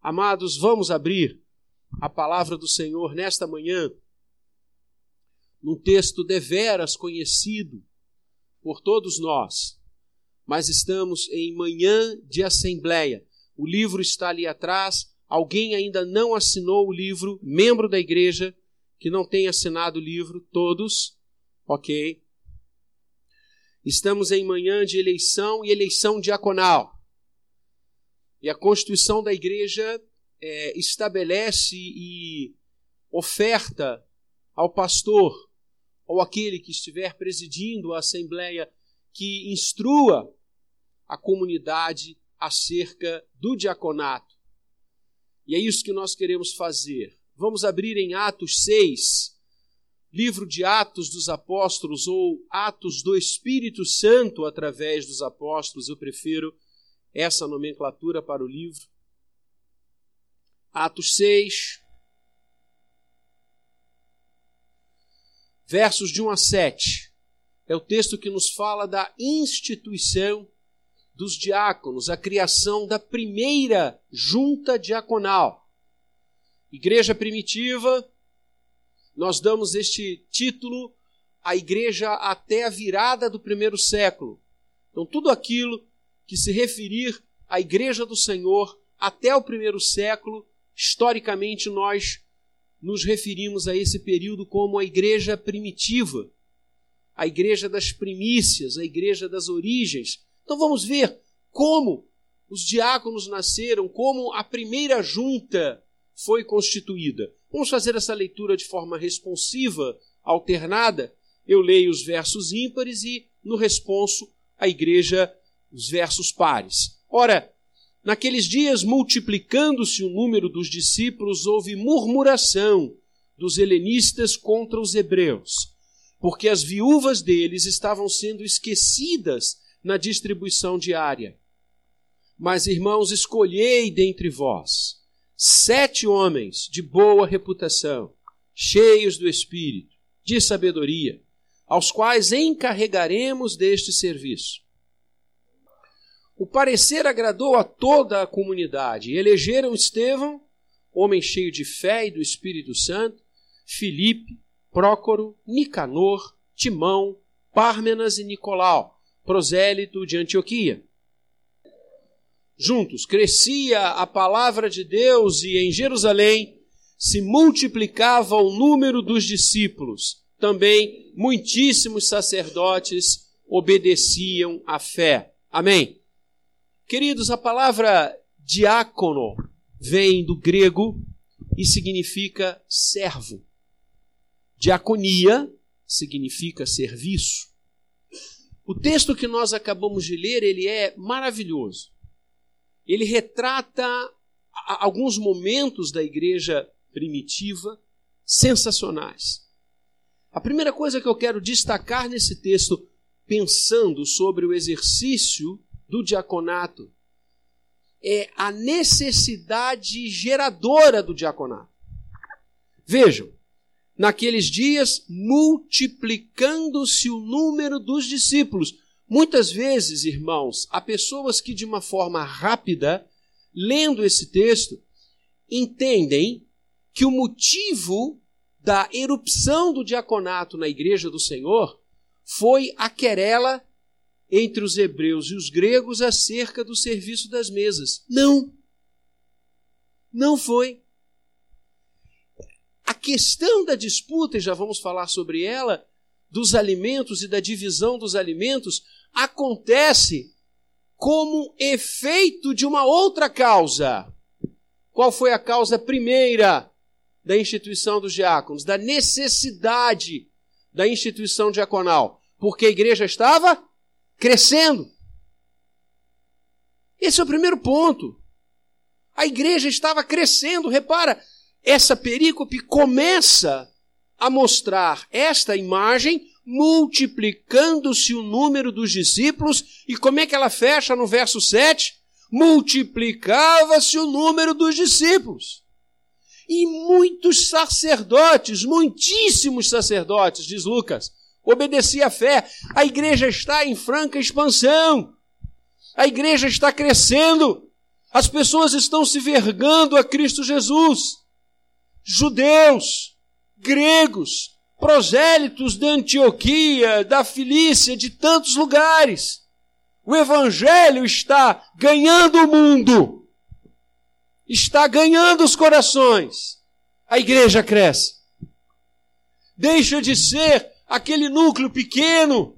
Amados, vamos abrir a palavra do Senhor nesta manhã, num texto deveras conhecido por todos nós, mas estamos em manhã de assembleia. O livro está ali atrás. Alguém ainda não assinou o livro, membro da igreja que não tem assinado o livro, todos, ok? Estamos em manhã de eleição e eleição diaconal. E a Constituição da Igreja é, estabelece e oferta ao pastor ou aquele que estiver presidindo a Assembleia que instrua a comunidade acerca do diaconato. E é isso que nós queremos fazer. Vamos abrir em Atos 6, livro de Atos dos Apóstolos ou Atos do Espírito Santo através dos apóstolos. Eu prefiro essa nomenclatura para o livro. Atos 6, versos de 1 a 7. É o texto que nos fala da instituição dos diáconos, a criação da primeira junta diaconal. Igreja primitiva, nós damos este título à igreja até a virada do primeiro século. Então, tudo aquilo que se referir à Igreja do Senhor até o primeiro século, historicamente nós nos referimos a esse período como a Igreja primitiva, a Igreja das primícias, a Igreja das origens. Então vamos ver como os diáconos nasceram, como a primeira junta foi constituída. Vamos fazer essa leitura de forma responsiva, alternada. Eu leio os versos ímpares e, no responso, a igreja os versos pares. Ora, naqueles dias, multiplicando-se o número dos discípulos, houve murmuração dos helenistas contra os hebreus, porque as viúvas deles estavam sendo esquecidas na distribuição diária. Mas, irmãos, escolhei dentre vós sete homens de boa reputação, cheios do espírito, de sabedoria, aos quais encarregaremos deste serviço. O parecer agradou a toda a comunidade. Elegeram Estevão, homem cheio de fé e do Espírito Santo, Filipe, Prócoro, Nicanor, Timão, Pármenas e Nicolau, prosélito de Antioquia. Juntos crescia a palavra de Deus e em Jerusalém se multiplicava o número dos discípulos. Também muitíssimos sacerdotes obedeciam à fé. Amém. Queridos, a palavra diácono vem do grego e significa servo. Diaconia significa serviço. O texto que nós acabamos de ler, ele é maravilhoso. Ele retrata alguns momentos da igreja primitiva sensacionais. A primeira coisa que eu quero destacar nesse texto, pensando sobre o exercício do diaconato é a necessidade geradora do diaconato. Vejam, naqueles dias, multiplicando-se o número dos discípulos. Muitas vezes, irmãos, há pessoas que, de uma forma rápida, lendo esse texto, entendem que o motivo da erupção do diaconato na igreja do Senhor foi a querela entre os hebreus e os gregos acerca do serviço das mesas. Não. Não foi. A questão da disputa, e já vamos falar sobre ela, dos alimentos e da divisão dos alimentos, acontece como efeito de uma outra causa. Qual foi a causa primeira da instituição dos diáconos? Da necessidade da instituição diaconal. Porque a igreja estava crescendo. Esse é o primeiro ponto. A igreja estava crescendo. Repara, essa perícope começa a mostrar esta imagem multiplicando-se o número dos discípulos. E como é que ela fecha no verso 7? Multiplicava-se o número dos discípulos. E muitos sacerdotes, muitíssimos sacerdotes, diz Lucas, obedecia à fé. A igreja está em franca expansão. A igreja está crescendo. As pessoas estão se vergando a Cristo Jesus. Judeus, gregos, prosélitos da Antioquia, da Filícia, de tantos lugares. O Evangelho está ganhando o mundo, está ganhando os corações. A igreja cresce. Deixa de ser aquele núcleo pequeno,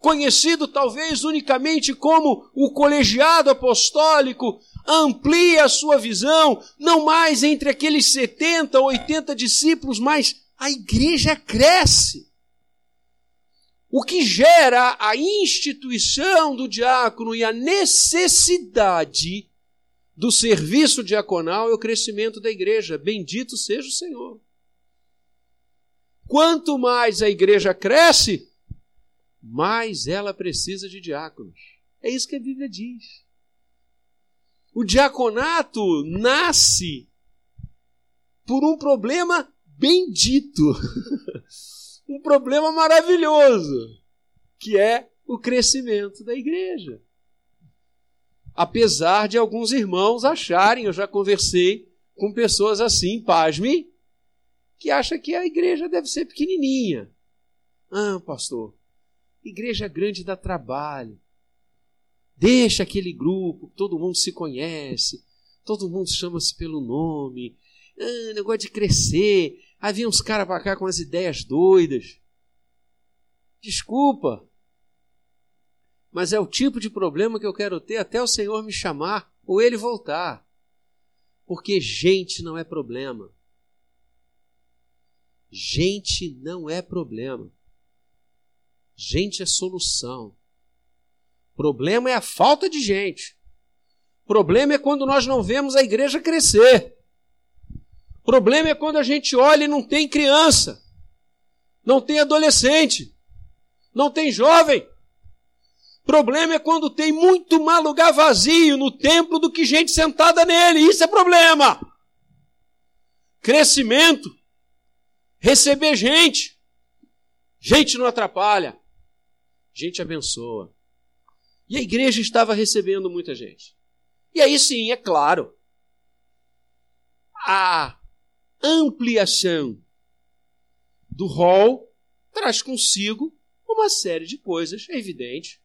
conhecido talvez unicamente como o colegiado apostólico, amplia a sua visão, não mais entre aqueles 70 ou 80 discípulos, mas a igreja cresce. O que gera a instituição do diácono e a necessidade do serviço diaconal é o crescimento da igreja. Bendito seja o Senhor. Quanto mais a igreja cresce, mais ela precisa de diáconos. É isso que a Bíblia diz. O diaconato nasce por um problema bendito, um problema maravilhoso, que é o crescimento da igreja. Apesar de alguns irmãos acharem, eu já conversei com pessoas assim, pasme, que acham que a igreja deve ser pequenininha. Ah, pastor, igreja grande dá trabalho. Deixa aquele grupo, todo mundo se conhece, todo mundo chama-se pelo nome. Ah, negócio de crescer. Havia uns caras para cá com as ideias doidas. Desculpa. Mas é o tipo de problema que eu quero ter até o Senhor me chamar ou ele voltar. Porque gente não é problema. Gente não é problema. Gente é solução. Problema é a falta de gente. Problema é quando nós não vemos a igreja crescer. Problema é quando a gente olha e não tem criança, não tem adolescente, não tem jovem. Problema é quando tem muito mais lugar vazio no templo do que gente sentada nele. Isso é problema. Crescimento, receber gente. Gente não atrapalha, gente abençoa. E a igreja estava recebendo muita gente. E aí sim, é claro, a ampliação do rol traz consigo uma série de coisas, é evidente.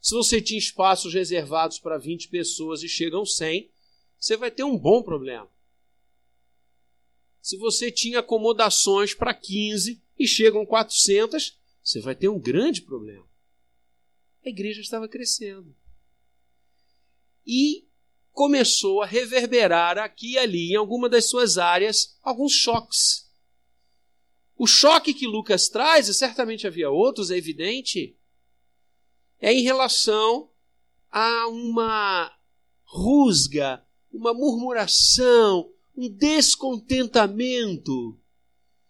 Se você tinha espaços reservados para 20 pessoas e chegam 100, você vai ter um bom problema. Se você tinha acomodações para 15 e chegam 400, você vai ter um grande problema. A igreja estava crescendo. E começou a reverberar aqui e ali, em alguma das suas áreas, alguns choques. O choque que Lucas traz, e certamente havia outros, é evidente, é em relação a uma rusga, uma murmuração, um descontentamento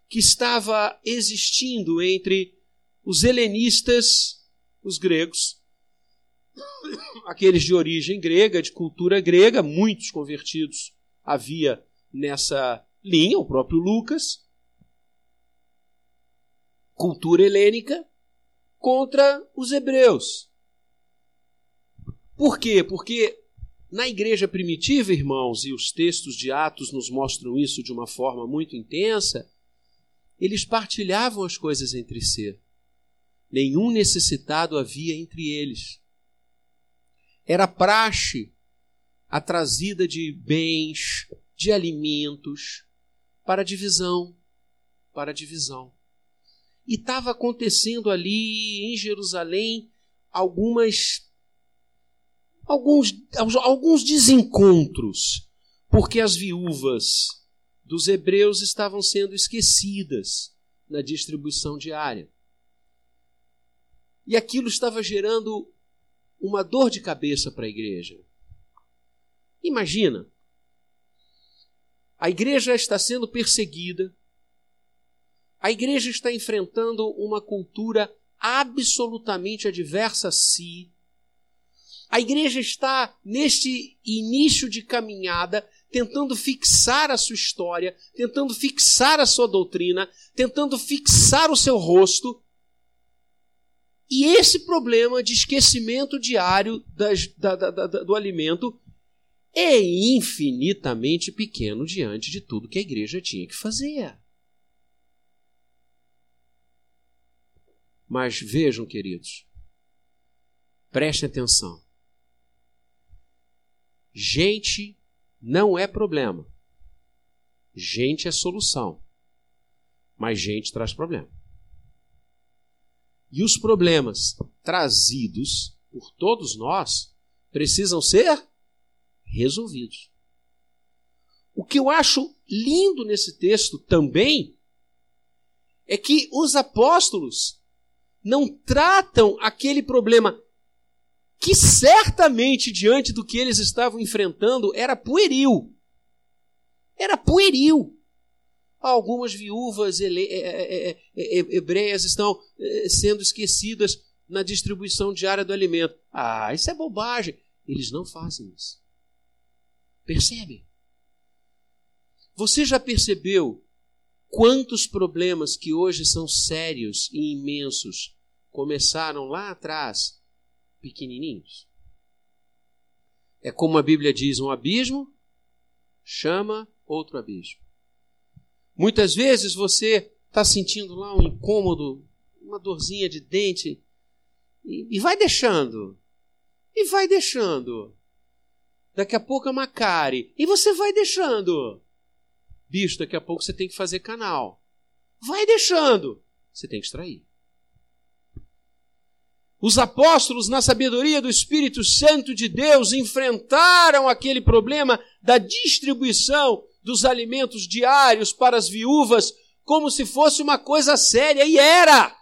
que estava existindo entre os helenistas, os gregos, aqueles de origem grega, de cultura grega, muitos convertidos havia nessa linha, o próprio Lucas, cultura helênica, contra os hebreus. Por quê? Porque na igreja primitiva, irmãos, e os textos de Atos nos mostram isso de uma forma muito intensa, eles partilhavam as coisas entre si. Nenhum necessitado havia entre eles era praxe a trazida de bens, de alimentos para divisão, para divisão. E estava acontecendo ali em Jerusalém algumas alguns alguns desencontros, porque as viúvas dos hebreus estavam sendo esquecidas na distribuição diária. E aquilo estava gerando uma dor de cabeça para a igreja. Imagina, a igreja está sendo perseguida, a igreja está enfrentando uma cultura absolutamente adversa a si. A igreja está neste início de caminhada, tentando fixar a sua história, tentando fixar a sua doutrina, tentando fixar o seu rosto, e esse problema de esquecimento diário das, da, da, da, do alimento é infinitamente pequeno diante de tudo que a igreja tinha que fazer. Mas vejam, queridos, prestem atenção. Gente não é problema. Gente é solução. Mas gente traz problema. E os problemas trazidos por todos nós precisam ser resolvidos. O que eu acho lindo nesse texto também é que os apóstolos não tratam aquele problema que certamente, diante do que eles estavam enfrentando, era pueril. Era pueril. Algumas viúvas é, é, é, hebreias estão sendo esquecidas na distribuição diária do alimento. Ah, isso é bobagem. Eles não fazem isso. Percebe? Você já percebeu quantos problemas que hoje são sérios e imensos começaram lá atrás pequenininhos? É como a Bíblia diz: um abismo chama outro abismo. Muitas vezes você está sentindo lá um incômodo, uma dorzinha de dente, e, e vai deixando, e vai deixando. Daqui a pouco é uma cárie. E você vai deixando. Bicho, daqui a pouco você tem que fazer canal. Vai deixando. Você tem que extrair. Os apóstolos, na sabedoria do Espírito Santo de Deus, enfrentaram aquele problema da distribuição dos alimentos diários para as viúvas como se fosse uma coisa séria, e era!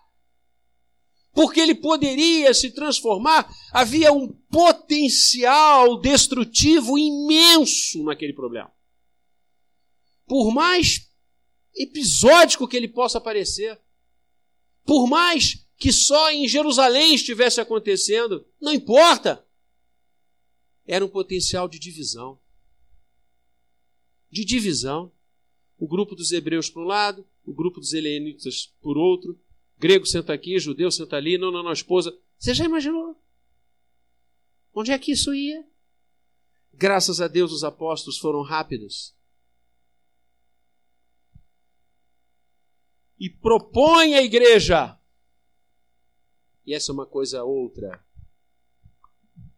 porque ele poderia se transformar, havia um potencial destrutivo imenso naquele problema. Por mais episódico que ele possa parecer, por mais que só em Jerusalém estivesse acontecendo, não importa. Era um potencial de divisão. De divisão. O grupo dos hebreus por um lado, o grupo dos helenitas por outro, grego senta aqui, judeu senta ali, não, não, não, esposa. Você já imaginou? Onde é que isso ia? Graças a Deus os apóstolos foram rápidos. E propõe a igreja. E essa é uma coisa outra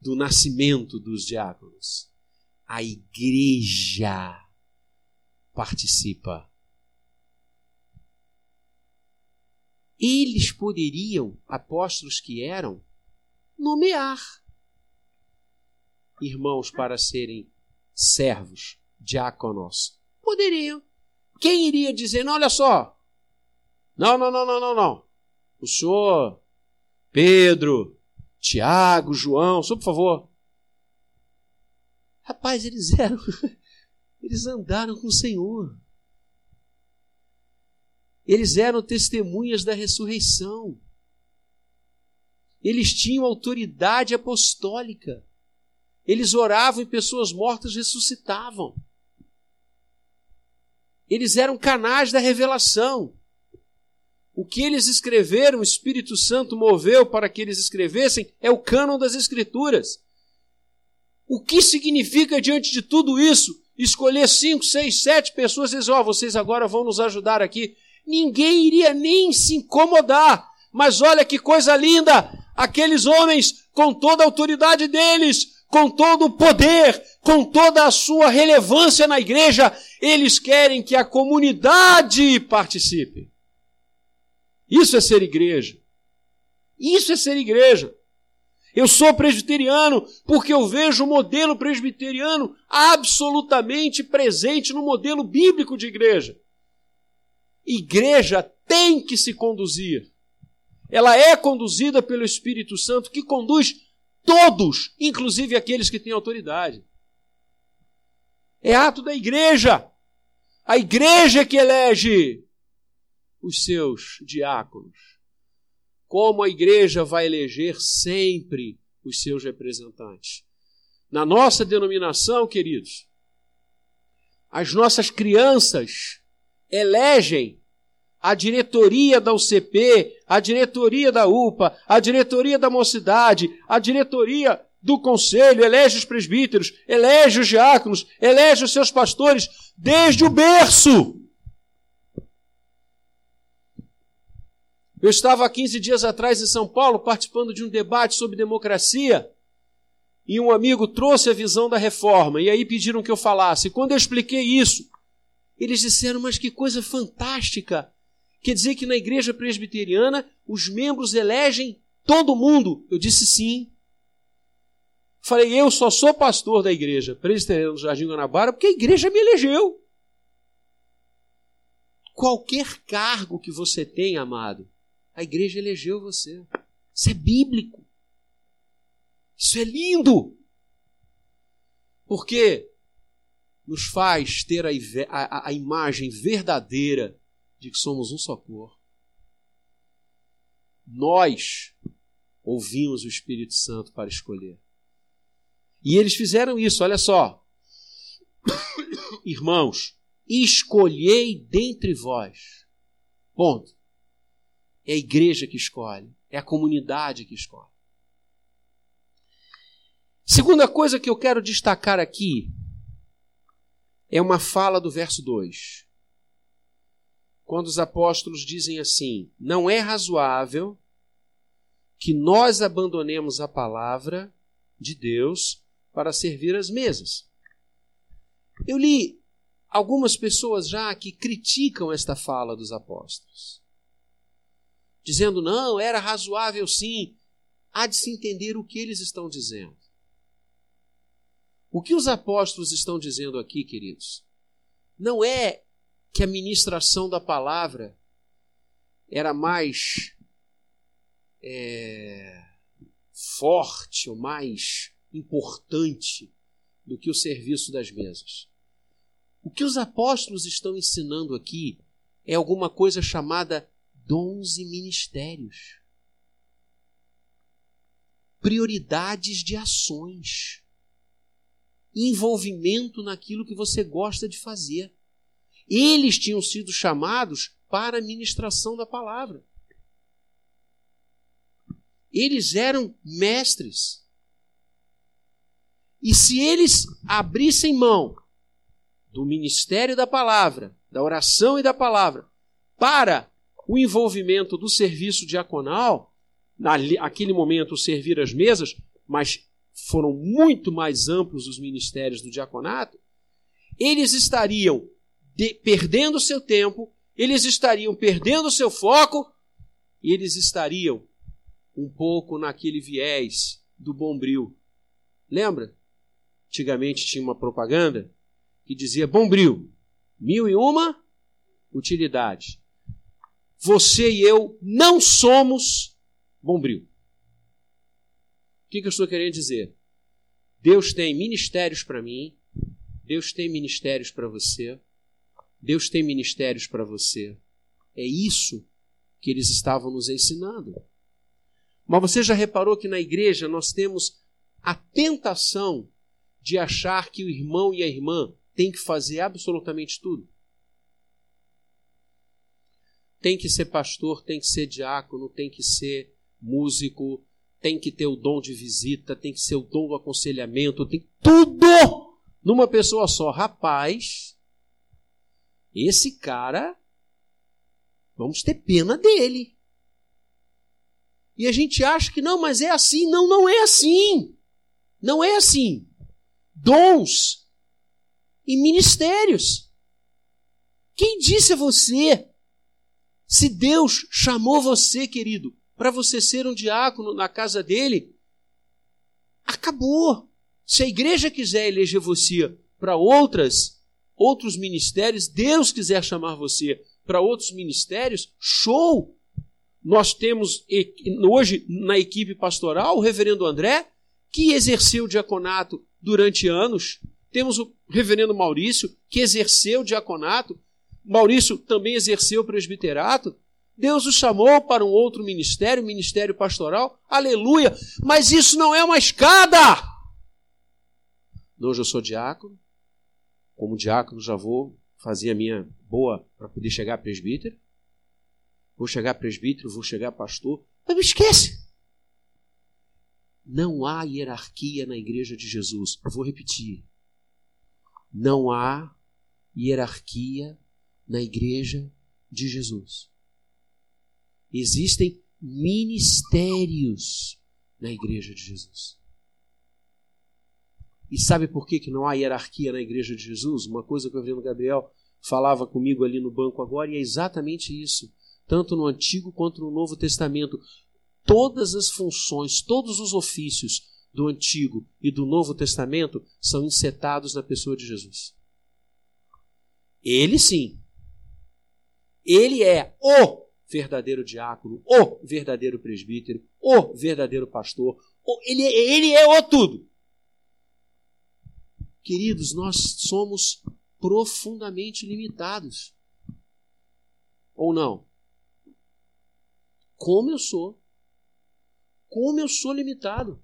do nascimento dos diáconos. A igreja participa eles poderiam, apóstolos que eram, nomear irmãos para serem servos, diáconos. Poderiam. Quem iria dizer, não, olha só, não, não, não, não, não, não. O senhor, Pedro, Tiago, João, só por favor. Rapaz, eles eram, eles andaram com o Senhor. Eles eram testemunhas da ressurreição. Eles tinham autoridade apostólica. Eles oravam e pessoas mortas ressuscitavam. Eles eram canais da revelação. O que eles escreveram, o Espírito Santo moveu para que eles escrevessem, é o cânon das Escrituras. O que significa, diante de tudo isso, escolher cinco, seis, sete pessoas e dizer: Ó, oh, vocês agora vão nos ajudar aqui ninguém iria nem se incomodar. Mas olha que coisa linda! Aqueles homens, com toda a autoridade deles, com todo o poder, com toda a sua relevância na igreja, eles querem que a comunidade participe. Isso é ser igreja. Isso é ser igreja. Eu sou presbiteriano porque eu vejo o modelo presbiteriano absolutamente presente no modelo bíblico de igreja igreja tem que se conduzir. Ela é conduzida pelo Espírito Santo, que conduz todos, inclusive aqueles que têm autoridade. É ato da igreja. A igreja que elege os seus diáconos. Como a igreja vai eleger sempre os seus representantes. Na nossa denominação, queridos, as nossas crianças elegem a diretoria da UCP, a diretoria da UPA, a diretoria da Mocidade, a diretoria do conselho, elege os presbíteros, elege os diáconos, elege os seus pastores desde o berço. Eu estava há 15 dias atrás em São Paulo participando de um debate sobre democracia e um amigo trouxe a visão da reforma e aí pediram que eu falasse. Quando eu expliquei isso, eles disseram: Mas que coisa fantástica! Quer dizer que na igreja presbiteriana os membros elegem todo mundo? Eu disse sim. Falei, eu só sou pastor da igreja presbiteriana do Jardim Guanabara porque a igreja me elegeu. Qualquer cargo que você tenha, amado, a igreja elegeu você. Isso é bíblico. Isso é lindo. Porque nos faz ter a, a, a imagem verdadeira de que somos um só cor. Nós ouvimos o Espírito Santo para escolher. E eles fizeram isso, olha só. Irmãos, escolhei dentre vós. Ponto. É a igreja que escolhe, é a comunidade que escolhe. Segunda coisa que eu quero destacar aqui é uma fala do verso 2. Quando os apóstolos dizem assim: Não é razoável que nós abandonemos a palavra de Deus para servir as mesas. Eu li algumas pessoas já que criticam esta fala dos apóstolos, dizendo: não, era razoável sim. Há de se entender o que eles estão dizendo. O que os apóstolos estão dizendo aqui, queridos, não é que a ministração da palavra era mais é, forte ou mais importante do que o serviço das mesas. O que os apóstolos estão ensinando aqui é alguma coisa chamada dons e ministérios. Prioridades de ações. Envolvimento naquilo que você gosta de fazer. Eles tinham sido chamados para a ministração da palavra. Eles eram mestres. E se eles abrissem mão do ministério da palavra, da oração e da palavra, para o envolvimento do serviço diaconal, naquele momento servir as mesas, mas foram muito mais amplos os ministérios do diaconato, eles estariam de, perdendo seu tempo, eles estariam perdendo seu foco e eles estariam um pouco naquele viés do bombril. Lembra? Antigamente tinha uma propaganda que dizia Bombril, mil e uma utilidade. Você e eu não somos Bombril. O que, que eu estou querendo dizer? Deus tem ministérios para mim, Deus tem ministérios para você, Deus tem ministérios para você. É isso que eles estavam nos ensinando. Mas você já reparou que na igreja nós temos a tentação de achar que o irmão e a irmã têm que fazer absolutamente tudo. Tem que ser pastor, tem que ser diácono, tem que ser músico, tem que ter o dom de visita, tem que ser o dom do aconselhamento, tem tudo numa pessoa só. Rapaz, esse cara, vamos ter pena dele. E a gente acha que não, mas é assim. Não, não é assim. Não é assim dons e ministérios. Quem disse a você? Se Deus chamou você, querido, para você ser um diácono na casa dele, acabou. Se a igreja quiser eleger você para outras outros ministérios, Deus quiser chamar você para outros ministérios, show! Nós temos hoje na equipe pastoral o reverendo André, que exerceu o diaconato durante anos. Temos o reverendo Maurício, que exerceu o diaconato. Maurício também exerceu o presbiterato. Deus o chamou para um outro ministério, ministério pastoral. Aleluia! Mas isso não é uma escada! Hoje eu sou diácono. Como diácono já vou fazer a minha boa para poder chegar presbítero. Vou chegar presbítero, vou chegar pastor. Mas me esquece! Não há hierarquia na igreja de Jesus. Eu vou repetir. Não há hierarquia na igreja de Jesus. Existem ministérios na igreja de Jesus. E sabe por que, que não há hierarquia na igreja de Jesus? Uma coisa que o Reverendo Gabriel falava comigo ali no banco agora, e é exatamente isso. Tanto no Antigo quanto no Novo Testamento. Todas as funções, todos os ofícios do Antigo e do Novo Testamento são insetados na pessoa de Jesus. Ele sim. Ele é o verdadeiro diácono, o verdadeiro presbítero, o verdadeiro pastor. Ele, ele é o tudo. Queridos, nós somos profundamente limitados. Ou não? Como eu sou. Como eu sou limitado.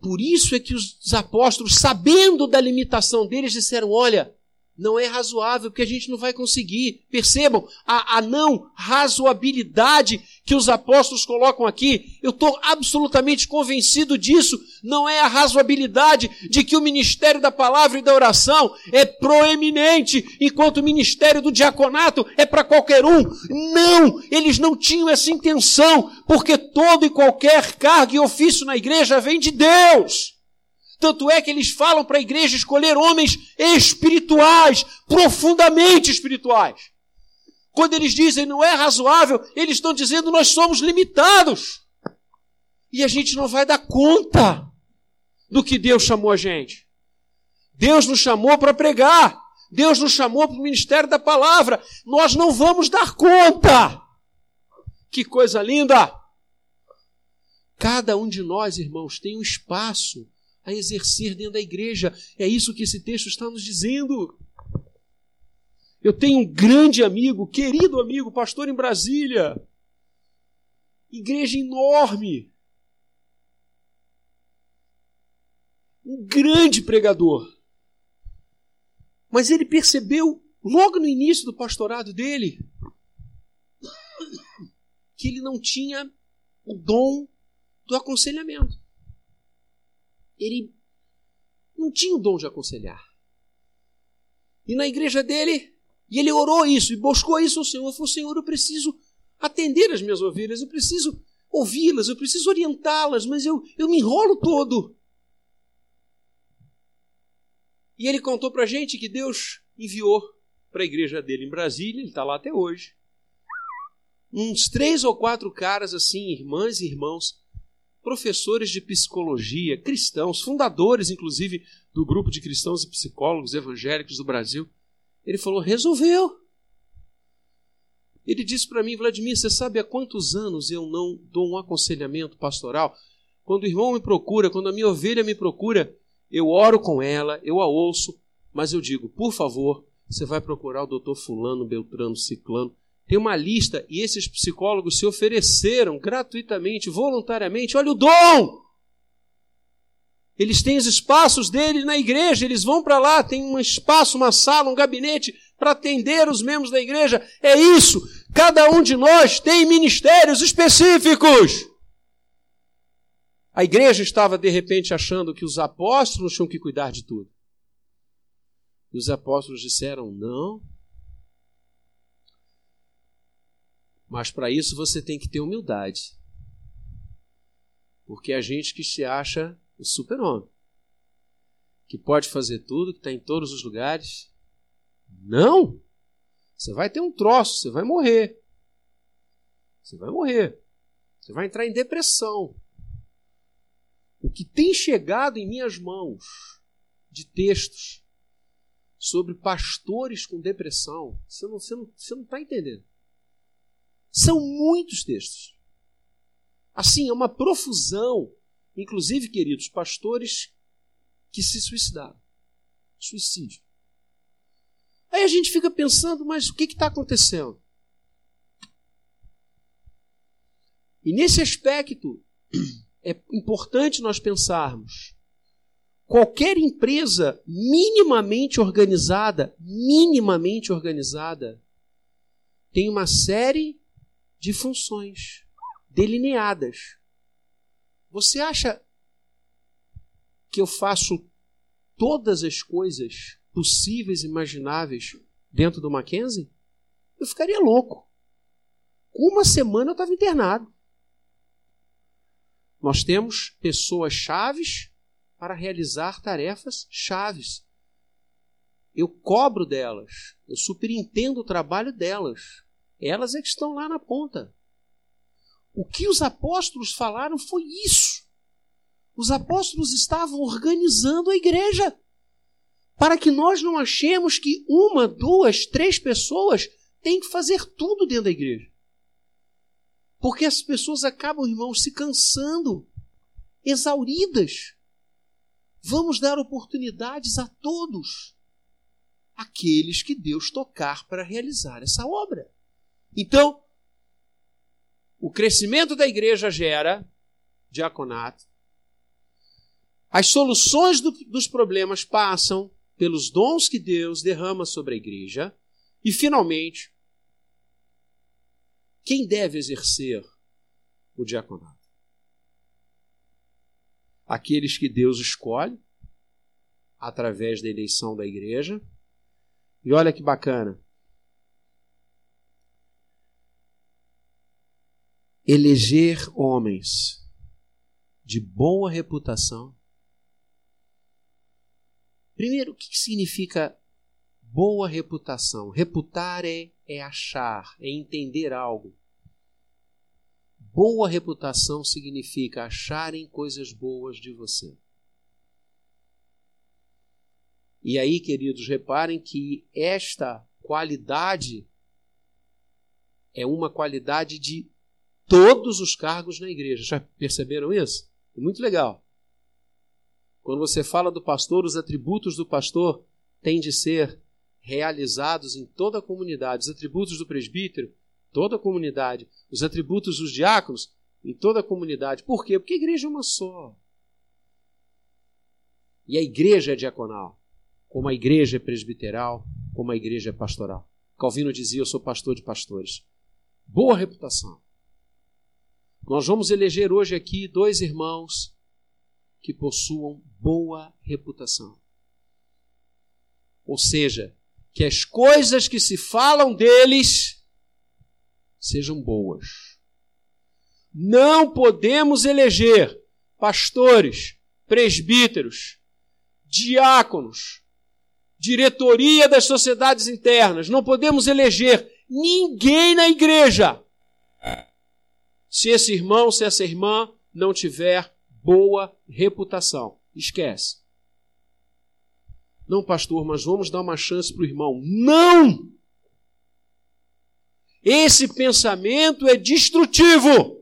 Por isso é que os apóstolos, sabendo da limitação deles, disseram: olha, não é razoável, porque a gente não vai conseguir. Percebam a, a não razoabilidade que os apóstolos colocam aqui. Eu estou absolutamente convencido disso. Não é a razoabilidade de que o ministério da palavra e da oração é proeminente, enquanto o ministério do diaconato é para qualquer um. Não! Eles não tinham essa intenção, porque todo e qualquer cargo e ofício na igreja vem de Deus. Tanto é que eles falam para a igreja escolher homens espirituais, profundamente espirituais. Quando eles dizem não é razoável, eles estão dizendo nós somos limitados. E a gente não vai dar conta do que Deus chamou a gente. Deus nos chamou para pregar. Deus nos chamou para o ministério da palavra. Nós não vamos dar conta. Que coisa linda! Cada um de nós, irmãos, tem um espaço a exercer dentro da igreja. É isso que esse texto está nos dizendo. Eu tenho um grande amigo, querido amigo, pastor em Brasília. Igreja enorme. Um grande pregador. Mas ele percebeu, logo no início do pastorado dele, que ele não tinha o dom do aconselhamento ele não tinha o dom de aconselhar. E na igreja dele, e ele orou isso e buscou isso ao Senhor. Falou: Senhor, eu preciso atender as minhas ovelhas, eu preciso ouvi-las, eu preciso orientá-las, mas eu, eu me enrolo todo. E ele contou para a gente que Deus enviou para a igreja dele em Brasília, ele está lá até hoje, uns três ou quatro caras assim, irmãs e irmãos, professores de psicologia, cristãos, fundadores, inclusive, do grupo de cristãos e psicólogos evangélicos do Brasil. Ele falou: resolveu. Ele disse para mim, Vladimir, você sabe há quantos anos eu não dou um aconselhamento pastoral? Quando o irmão me procura, quando a minha ovelha me procura, eu oro com ela, eu a ouço, mas eu digo, por favor, você vai procurar o doutor Fulano, Beltrano, Ciclano, tem uma lista e esses psicólogos se ofereceram gratuitamente, voluntariamente. Olha o dom! Eles têm os espaços deles na igreja, eles vão para lá, tem um espaço, uma sala, um gabinete para atender os membros da igreja. É isso. Cada um de nós tem ministérios específicos. A igreja estava de repente achando que os apóstolos tinham que cuidar de tudo. E os apóstolos disseram: não, Mas para isso você tem que ter humildade. Porque a gente que se acha o super-homem, que pode fazer tudo, que está em todos os lugares. Não! Você vai ter um troço, você vai morrer. Você vai morrer. Você vai entrar em depressão. O que tem chegado em minhas mãos de textos sobre pastores com depressão, você não está tá entendendo. São muitos textos. Assim, é uma profusão, inclusive, queridos, pastores que se suicidaram. Suicídio. Aí a gente fica pensando, mas o que está acontecendo? E nesse aspecto, é importante nós pensarmos. Qualquer empresa minimamente organizada, minimamente organizada, tem uma série de funções delineadas Você acha que eu faço todas as coisas possíveis e imagináveis dentro do Mackenzie? Eu ficaria louco. Com uma semana eu estava internado. Nós temos pessoas chaves para realizar tarefas chaves. Eu cobro delas, eu superintendo o trabalho delas. Elas é que estão lá na ponta. O que os apóstolos falaram foi isso. Os apóstolos estavam organizando a igreja para que nós não achemos que uma, duas, três pessoas têm que fazer tudo dentro da igreja. Porque as pessoas acabam, irmãos, se cansando, exauridas. Vamos dar oportunidades a todos, aqueles que Deus tocar para realizar essa obra. Então, o crescimento da igreja gera diaconato. As soluções do, dos problemas passam pelos dons que Deus derrama sobre a igreja. E, finalmente, quem deve exercer o diaconato? Aqueles que Deus escolhe através da eleição da igreja. E olha que bacana. Eleger homens de boa reputação. Primeiro, o que significa boa reputação? Reputar é é achar, é entender algo. Boa reputação significa acharem coisas boas de você. E aí, queridos, reparem que esta qualidade é uma qualidade de todos os cargos na igreja. Já perceberam isso? É muito legal. Quando você fala do pastor, os atributos do pastor têm de ser realizados em toda a comunidade. Os atributos do presbítero, toda a comunidade. Os atributos dos diáconos, em toda a comunidade. Por quê? Porque a igreja é uma só. E a igreja é diaconal, como a igreja é presbiteral, como a igreja é pastoral. Calvino dizia: Eu sou pastor de pastores. Boa reputação. Nós vamos eleger hoje aqui dois irmãos que possuam boa reputação. Ou seja, que as coisas que se falam deles sejam boas. Não podemos eleger pastores, presbíteros, diáconos, diretoria das sociedades internas. Não podemos eleger ninguém na igreja se esse irmão, se essa irmã não tiver boa reputação. Esquece. Não, pastor, mas vamos dar uma chance para o irmão. Não! Esse pensamento é destrutivo.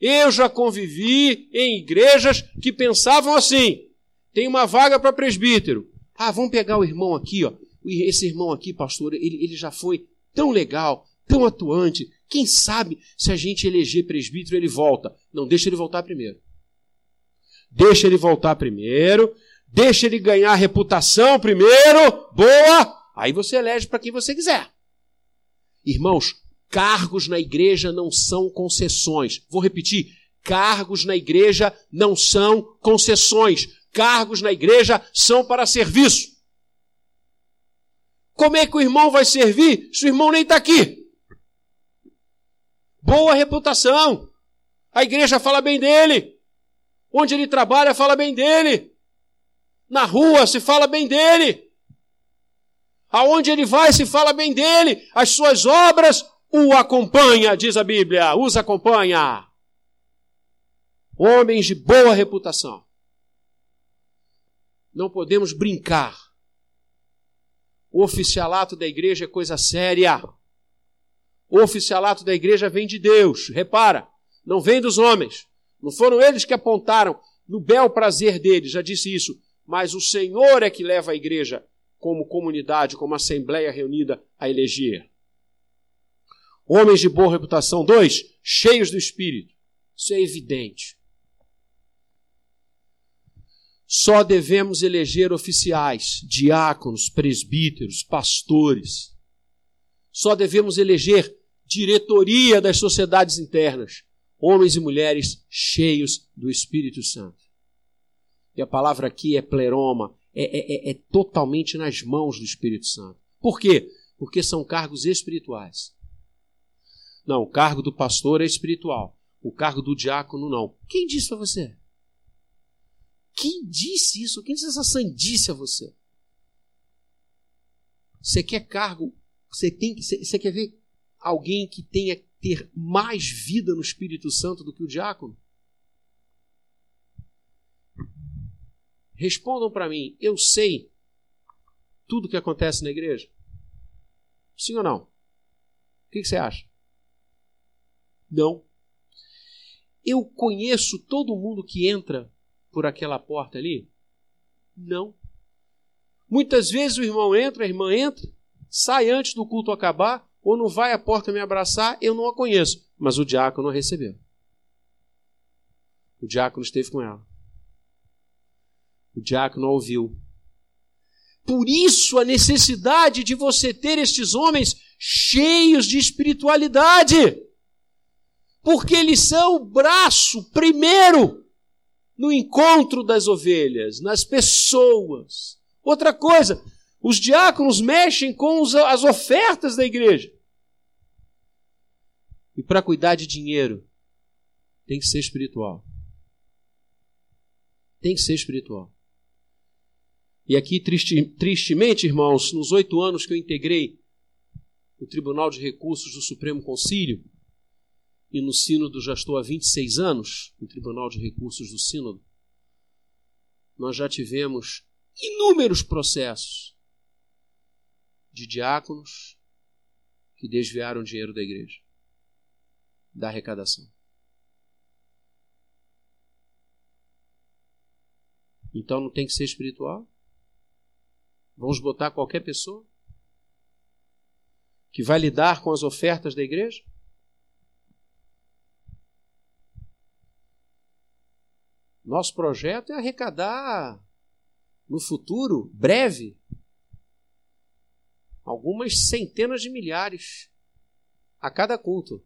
Eu já convivi em igrejas que pensavam assim: tem uma vaga para presbítero. Ah, vamos pegar o irmão aqui, ó. Esse irmão aqui, pastor, ele, ele já foi tão legal, tão atuante. Quem sabe se a gente eleger presbítero, ele volta. Não, deixa ele voltar primeiro. Deixa ele voltar primeiro deixa ele ganhar reputação primeiro, boa, aí você elege para quem você quiser. Irmãos, cargos na igreja não são concessões. Vou repetir: cargos na igreja não são concessões. Cargos na igreja são para serviço. Como é que o irmão vai servir se o irmão nem está aqui? Boa reputação. A igreja fala bem dele. Onde ele trabalha, fala bem dele. Na rua se fala bem dele. Aonde ele vai se fala bem dele. As suas obras o acompanha, diz a Bíblia, os acompanha. Homens de boa reputação. Não podemos brincar. O oficialato da igreja é coisa séria. O oficialato da igreja vem de Deus. Repara, não vem dos homens. Não foram eles que apontaram no bel prazer deles, já disse isso mas o Senhor é que leva a igreja como comunidade, como assembleia reunida a eleger. Homens de boa reputação. Dois, cheios do Espírito. Isso é evidente. Só devemos eleger oficiais, diáconos, presbíteros, pastores. Só devemos eleger diretoria das sociedades internas, homens e mulheres cheios do Espírito Santo. E a palavra aqui é pleroma, é, é, é totalmente nas mãos do Espírito Santo. Por quê? Porque são cargos espirituais. Não, o cargo do pastor é espiritual. O cargo do diácono não. Quem disse para você? Quem disse isso? Quem disse essa sandice a você? Você quer cargo? Você tem você, você quer ver alguém que tenha ter mais vida no Espírito Santo do que o diácono? Respondam para mim, eu sei tudo o que acontece na igreja? Sim ou não? O que, que você acha? Não. Eu conheço todo mundo que entra por aquela porta ali? Não. Muitas vezes o irmão entra, a irmã entra, sai antes do culto acabar, ou não vai à porta me abraçar, eu não a conheço. Mas o diácono a recebeu. O diácono esteve com ela. O diácono a ouviu. Por isso a necessidade de você ter estes homens cheios de espiritualidade. Porque eles são o braço primeiro no encontro das ovelhas, nas pessoas. Outra coisa, os diáconos mexem com as ofertas da igreja. E para cuidar de dinheiro, tem que ser espiritual. Tem que ser espiritual. E aqui, triste, tristemente, irmãos, nos oito anos que eu integrei o Tribunal de Recursos do Supremo Concílio, e no Sínodo já estou há 26 anos, no Tribunal de Recursos do Sínodo, nós já tivemos inúmeros processos de diáconos que desviaram dinheiro da igreja, da arrecadação. Então não tem que ser espiritual? Vamos botar qualquer pessoa que vai lidar com as ofertas da igreja? Nosso projeto é arrecadar no futuro, breve, algumas centenas de milhares a cada culto.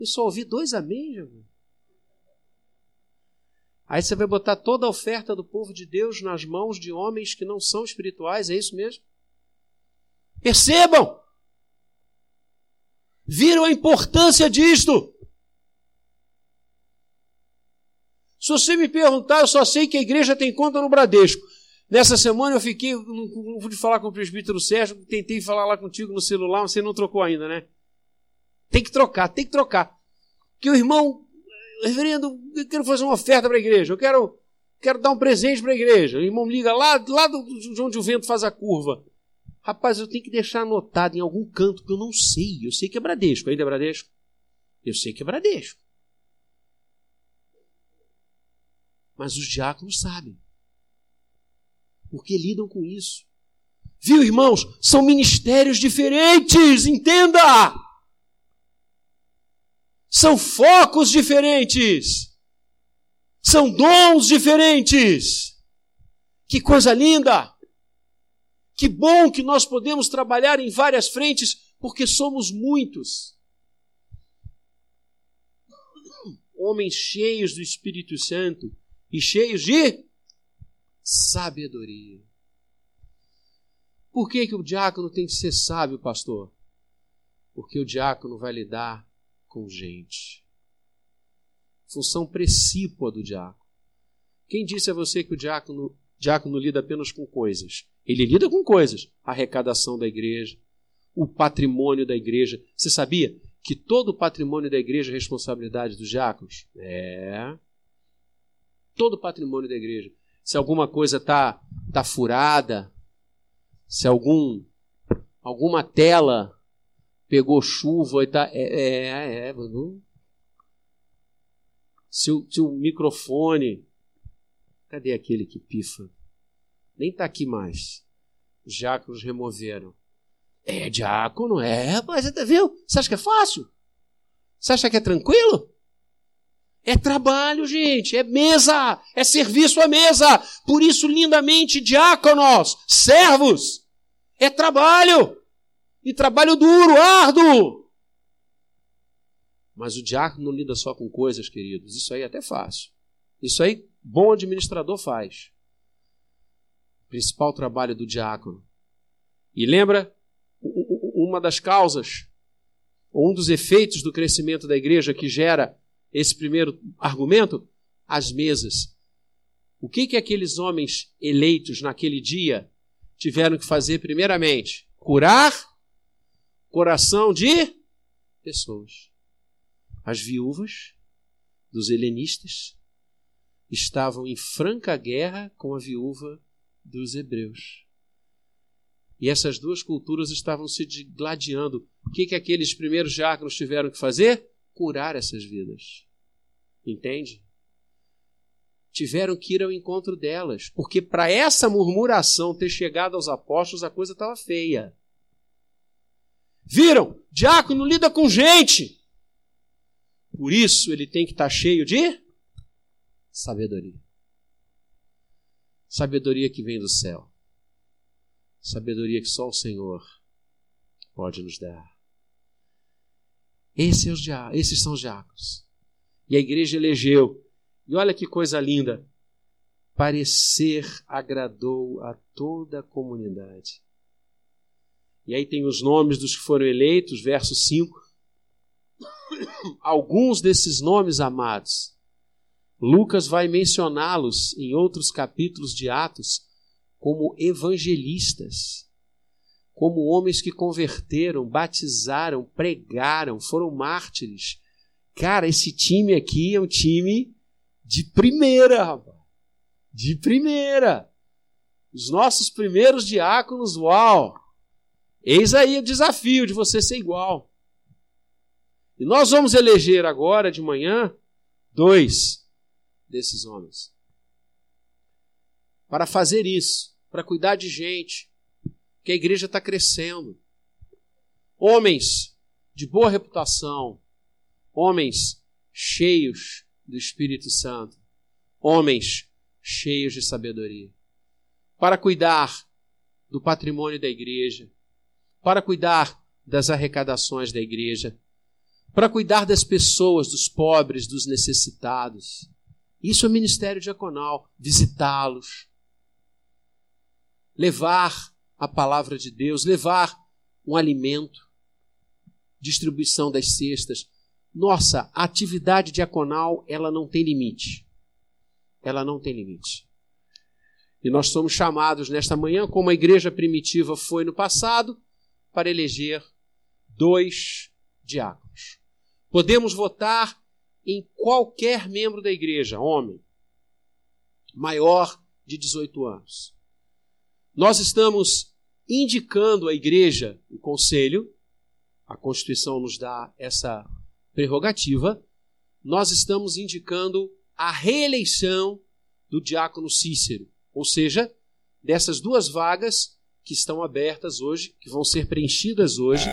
Eu só ouvi dois amém, meu. Aí você vai botar toda a oferta do povo de Deus nas mãos de homens que não são espirituais, é isso mesmo? Percebam! Viram a importância disto? Se você me perguntar, eu só sei que a igreja tem conta no Bradesco. Nessa semana eu fiquei, não, não pude falar com o presbítero Sérgio, tentei falar lá contigo no celular, você não trocou ainda, né? Tem que trocar, tem que trocar. Que o irmão reverendo, eu quero fazer uma oferta para a igreja, eu quero, quero dar um presente para a igreja. O irmão liga lá, lá de onde o vento faz a curva. Rapaz, eu tenho que deixar anotado em algum canto, que eu não sei. Eu sei que é Bradesco. Ainda é Bradesco? Eu sei que é Bradesco. Mas os diáconos sabem. Porque lidam com isso. Viu, irmãos? São ministérios diferentes, entenda! São focos diferentes. São dons diferentes. Que coisa linda! Que bom que nós podemos trabalhar em várias frentes, porque somos muitos. Homens cheios do Espírito Santo e cheios de sabedoria. Por que, que o diácono tem que ser sábio, pastor? Porque o diácono vai lidar com gente. Função precípua do diácono. Quem disse a você que o diácono, diácono lida apenas com coisas? Ele lida com coisas. A arrecadação da igreja, o patrimônio da igreja. Você sabia que todo o patrimônio da igreja é responsabilidade dos diáconos? É. Todo o patrimônio da igreja. Se alguma coisa está tá furada, se algum alguma tela pegou chuva e tá. É, é, é não. Se o, se o microfone. Cadê aquele que pifa? Nem tá aqui mais. Os diáconos removeram. É diácono? É, mas você viu? Você acha que é fácil? Você acha que é tranquilo? É trabalho, gente, é mesa, é serviço à mesa. Por isso, lindamente, diáconos, servos, é trabalho. E trabalho duro, árduo. Mas o diácono não lida só com coisas, queridos. Isso aí é até fácil. Isso aí, bom administrador faz. Principal trabalho do diácono. E lembra uma das causas, ou um dos efeitos do crescimento da igreja que gera esse primeiro argumento? As mesas. O que, que aqueles homens eleitos naquele dia tiveram que fazer primeiramente? Curar coração de pessoas. As viúvas dos helenistas estavam em franca guerra com a viúva dos hebreus. E essas duas culturas estavam se gladiando. O que, que aqueles primeiros diáconos tiveram que fazer? Curar essas vidas. Entende? Tiveram que ir ao encontro delas, porque para essa murmuração ter chegado aos apóstolos, a coisa estava feia. Viram? Diácono lida com gente. Por isso ele tem que estar cheio de sabedoria. Sabedoria que vem do céu. Sabedoria que só o Senhor pode nos dar. Esse é os esses são os diáconos. E a igreja elegeu. E olha que coisa linda. Parecer agradou a toda a comunidade. E aí tem os nomes dos que foram eleitos, verso 5. Alguns desses nomes amados Lucas vai mencioná-los em outros capítulos de Atos como evangelistas, como homens que converteram, batizaram, pregaram, foram mártires. Cara, esse time aqui é um time de primeira, rapaz. De primeira. Os nossos primeiros diáconos, uau! Eis aí o desafio de você ser igual. E nós vamos eleger agora de manhã dois desses homens. Para fazer isso, para cuidar de gente, que a igreja está crescendo. Homens de boa reputação, homens cheios do Espírito Santo, homens cheios de sabedoria, para cuidar do patrimônio da igreja, para cuidar das arrecadações da igreja, para cuidar das pessoas, dos pobres, dos necessitados, isso é ministério diaconal, visitá-los, levar a palavra de Deus, levar um alimento, distribuição das cestas. Nossa, a atividade diaconal, ela não tem limite. Ela não tem limite. E nós somos chamados nesta manhã, como a igreja primitiva foi no passado, para eleger dois diáconos. Podemos votar em qualquer membro da igreja, homem, maior de 18 anos. Nós estamos indicando à igreja, o conselho, a Constituição nos dá essa prerrogativa, nós estamos indicando a reeleição do diácono Cícero, ou seja, dessas duas vagas que estão abertas hoje, que vão ser preenchidas hoje,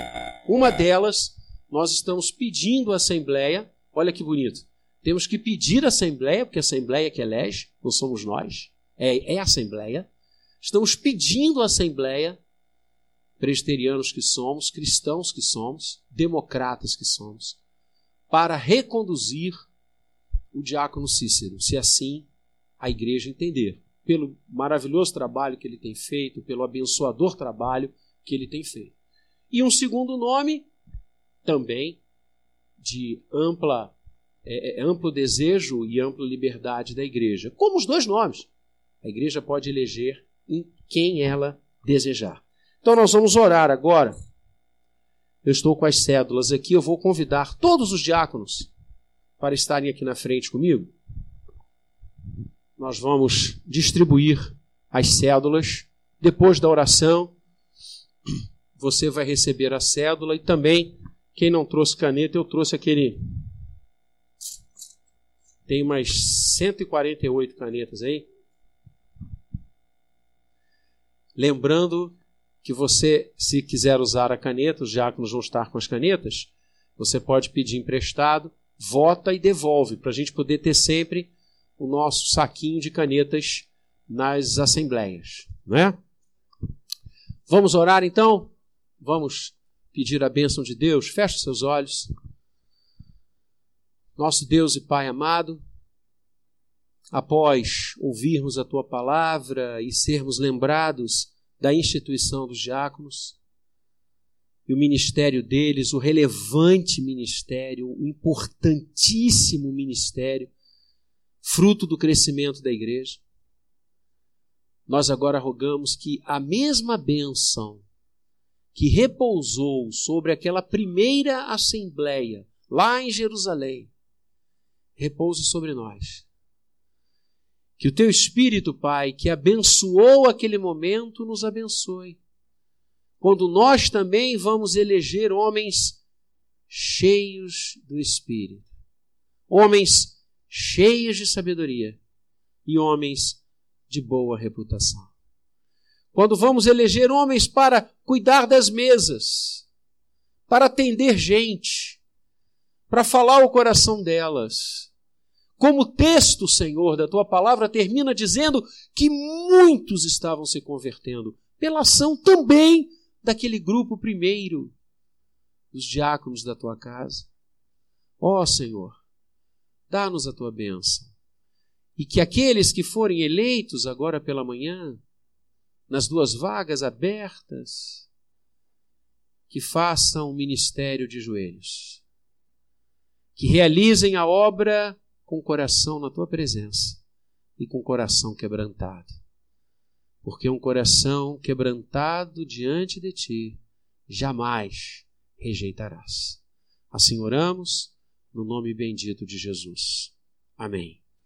uma delas nós estamos pedindo à Assembleia Olha que bonito. Temos que pedir a Assembleia, porque a Assembleia que elege, não somos nós, é, é a Assembleia. Estamos pedindo à Assembleia, presbiterianos que somos, cristãos que somos, democratas que somos, para reconduzir o diácono Cícero, se assim a igreja entender, pelo maravilhoso trabalho que ele tem feito, pelo abençoador trabalho que ele tem feito. E um segundo nome, também de ampla, é, é, amplo desejo e ampla liberdade da igreja, como os dois nomes. A igreja pode eleger em quem ela desejar. Então nós vamos orar agora. Eu estou com as cédulas aqui, eu vou convidar todos os diáconos para estarem aqui na frente comigo. Nós vamos distribuir as cédulas. Depois da oração, você vai receber a cédula e também quem não trouxe caneta, eu trouxe aquele. Tem mais 148 canetas aí. Lembrando que você, se quiser usar a caneta, os diáconos vão estar com as canetas, você pode pedir emprestado, vota e devolve, para a gente poder ter sempre o nosso saquinho de canetas nas assembleias. Não é? Vamos orar então? Vamos pedir a bênção de Deus, feche seus olhos. Nosso Deus e Pai amado, após ouvirmos a tua palavra e sermos lembrados da instituição dos diáconos e o ministério deles, o relevante ministério, o importantíssimo ministério, fruto do crescimento da igreja, nós agora rogamos que a mesma bênção que repousou sobre aquela primeira assembleia lá em Jerusalém, repouse sobre nós. Que o teu Espírito, Pai, que abençoou aquele momento, nos abençoe. Quando nós também vamos eleger homens cheios do Espírito, homens cheios de sabedoria e homens de boa reputação. Quando vamos eleger homens para cuidar das mesas, para atender gente, para falar o coração delas. Como o texto, Senhor, da tua palavra termina dizendo que muitos estavam se convertendo, pela ação também daquele grupo primeiro, dos diáconos da tua casa. Ó oh, Senhor, dá-nos a tua bênção. E que aqueles que forem eleitos agora pela manhã, nas duas vagas abertas, que façam o ministério de joelhos que realizem a obra com o coração na tua presença e com o coração quebrantado. Porque um coração quebrantado diante de ti jamais rejeitarás. Assim oramos, no nome bendito de Jesus. Amém.